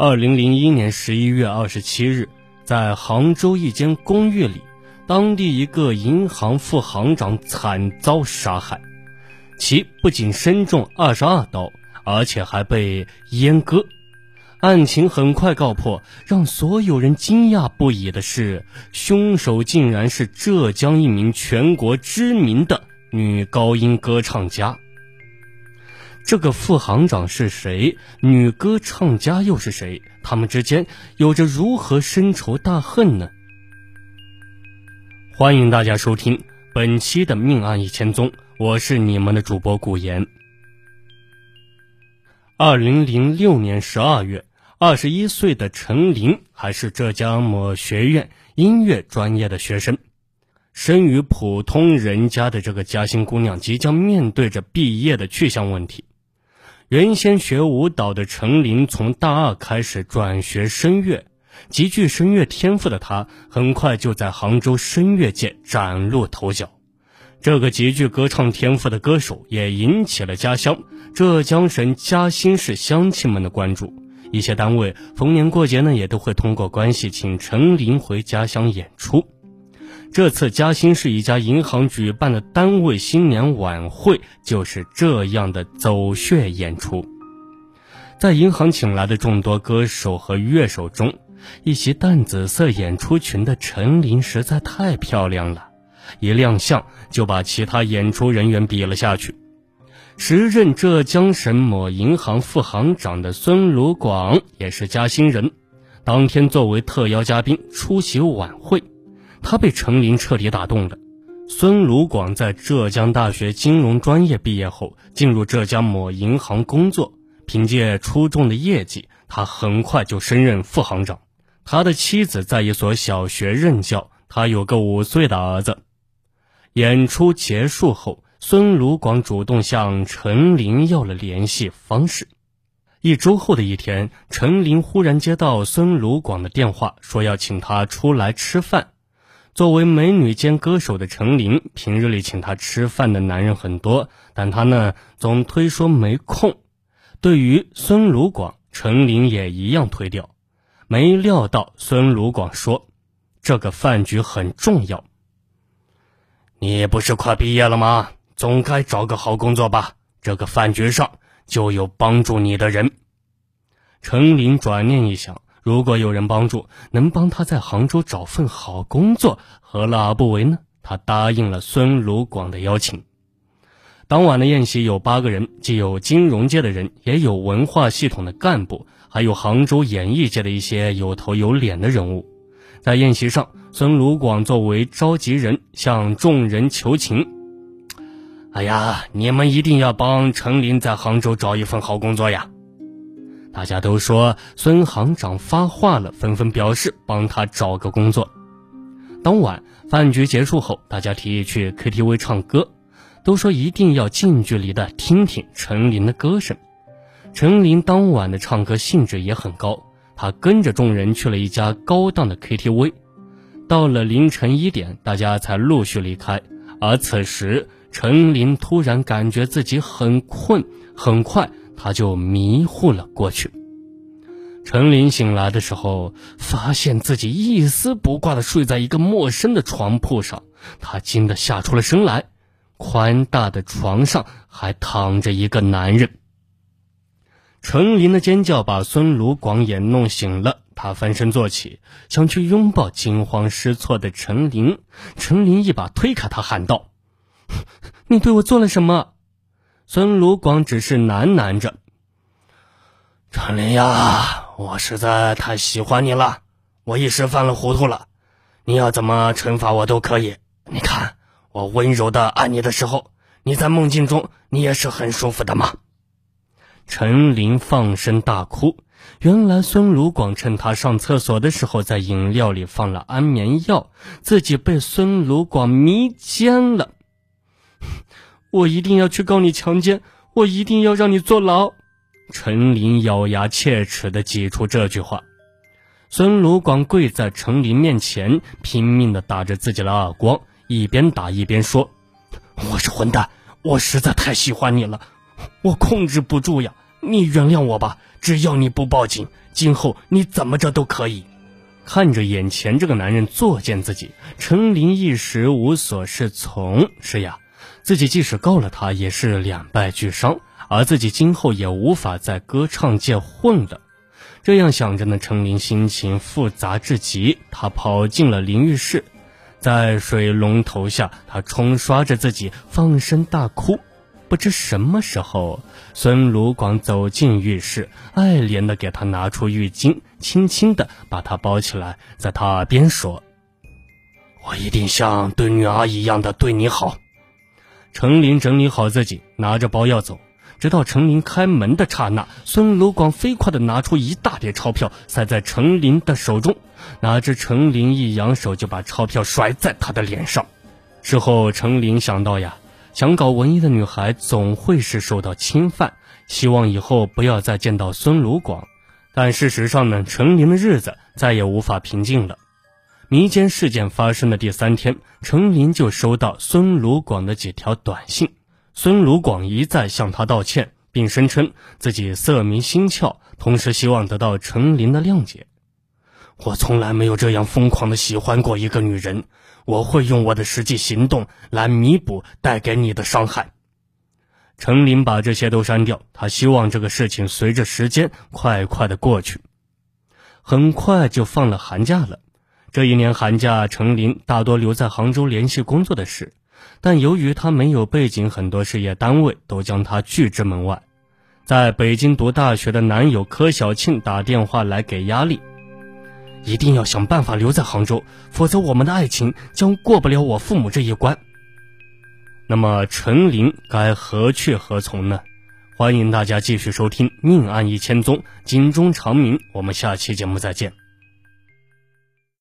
二零零一年十一月二十七日，在杭州一间公寓里，当地一个银行副行长惨遭杀害，其不仅身中二十二刀，而且还被阉割。案情很快告破，让所有人惊讶不已的是，凶手竟然是浙江一名全国知名的女高音歌唱家。这个副行长是谁？女歌唱家又是谁？他们之间有着如何深仇大恨呢？欢迎大家收听本期的《命案一千宗》，我是你们的主播古言。二零零六年十二月，二十一岁的陈琳还是浙江某学院音乐专业的学生，生于普通人家的这个嘉兴姑娘，即将面对着毕业的去向问题。原先学舞蹈的陈琳，从大二开始转学声乐，极具声乐天赋的她，很快就在杭州声乐界崭露头角。这个极具歌唱天赋的歌手，也引起了家乡浙江省嘉兴市乡亲们的关注。一些单位逢年过节呢，也都会通过关系请陈琳回家乡演出。这次嘉兴市一家银行举办的单位新年晚会就是这样的走穴演出。在银行请来的众多歌手和乐手中，一袭淡紫色演出裙的陈琳实在太漂亮了，一亮相就把其他演出人员比了下去。时任浙江省某银行副行长的孙鲁广也是嘉兴人，当天作为特邀嘉宾出席晚会。他被陈林彻底打动了。孙鲁广在浙江大学金融专业毕业后，进入浙江某银行工作。凭借出众的业绩，他很快就升任副行长。他的妻子在一所小学任教，他有个五岁的儿子。演出结束后，孙鲁广主动向陈琳要了联系方式。一周后的一天，陈琳忽然接到孙鲁广的电话，说要请他出来吃饭。作为美女兼歌手的陈琳，平日里请她吃饭的男人很多，但她呢总推说没空。对于孙鲁广，陈琳也一样推掉。没料到孙鲁广说：“这个饭局很重要。你不是快毕业了吗？总该找个好工作吧？这个饭局上就有帮助你的人。”陈琳转念一想。如果有人帮助，能帮他在杭州找份好工作，何乐而不为呢？他答应了孙鲁广的邀请。当晚的宴席有八个人，既有金融界的人，也有文化系统的干部，还有杭州演艺界的一些有头有脸的人物。在宴席上，孙鲁广作为召集人向众人求情：“哎呀，你们一定要帮陈琳在杭州找一份好工作呀！”大家都说孙行长发话了，纷纷表示帮他找个工作。当晚饭局结束后，大家提议去 KTV 唱歌，都说一定要近距离的听听陈琳的歌声。陈琳当晚的唱歌兴致也很高，她跟着众人去了一家高档的 KTV。到了凌晨一点，大家才陆续离开。而此时，陈琳突然感觉自己很困，很快。他就迷糊了过去。陈琳醒来的时候，发现自己一丝不挂的睡在一个陌生的床铺上，他惊得吓出了声来。宽大的床上还躺着一个男人。陈琳的尖叫把孙卢广也弄醒了，他翻身坐起，想去拥抱惊慌失措的陈琳。陈琳一把推开他，喊道：“你对我做了什么？”孙鲁广只是喃喃着：“陈琳呀，我实在太喜欢你了，我一时犯了糊涂了，你要怎么惩罚我都可以。你看我温柔的爱你的时候，你在梦境中你也是很舒服的嘛。”陈琳放声大哭。原来孙鲁广趁他上厕所的时候，在饮料里放了安眠药，自己被孙鲁广迷奸了。我一定要去告你强奸，我一定要让你坐牢。陈琳咬牙切齿地挤出这句话。孙鲁广跪在陈琳面前，拼命地打着自己的耳光，一边打一边说：“我是混蛋，我实在太喜欢你了，我控制不住呀！你原谅我吧，只要你不报警，今后你怎么着都可以。看着眼前这个男人作践自己，陈琳一时无所适从。是呀，自己即使告了他，也是两败俱伤，而自己今后也无法在歌唱界混了。这样想着呢，陈琳心情复杂至极。他跑进了淋浴室，在水龙头下，他冲刷着自己，放声大哭。不知什么时候，孙鲁广走进浴室，爱怜的给他拿出浴巾，轻轻的把他包起来，在他耳边说：“我一定像对女儿一样的对你好。”程琳整理好自己，拿着包要走，直到程琳开门的刹那，孙鲁广飞快的拿出一大叠钞票，塞在程琳的手中，哪知程琳一扬手就把钞票甩在他的脸上。事后，程琳想到呀。想搞文艺的女孩总会是受到侵犯，希望以后不要再见到孙鲁广。但事实上呢，陈琳的日子再也无法平静了。迷奸事件发生的第三天，陈琳就收到孙鲁广的几条短信。孙鲁广一再向他道歉，并声称自己色迷心窍，同时希望得到陈琳的谅解。我从来没有这样疯狂的喜欢过一个女人。我会用我的实际行动来弥补带给你的伤害。程琳把这些都删掉，他希望这个事情随着时间快快的过去。很快就放了寒假了。这一年寒假，程琳大多留在杭州联系工作的事，但由于他没有背景，很多事业单位都将他拒之门外。在北京读大学的男友柯小庆打电话来给压力。一定要想办法留在杭州，否则我们的爱情将过不了我父母这一关。那么陈琳该何去何从呢？欢迎大家继续收听《命案一千宗》，警钟长鸣。我们下期节目再见。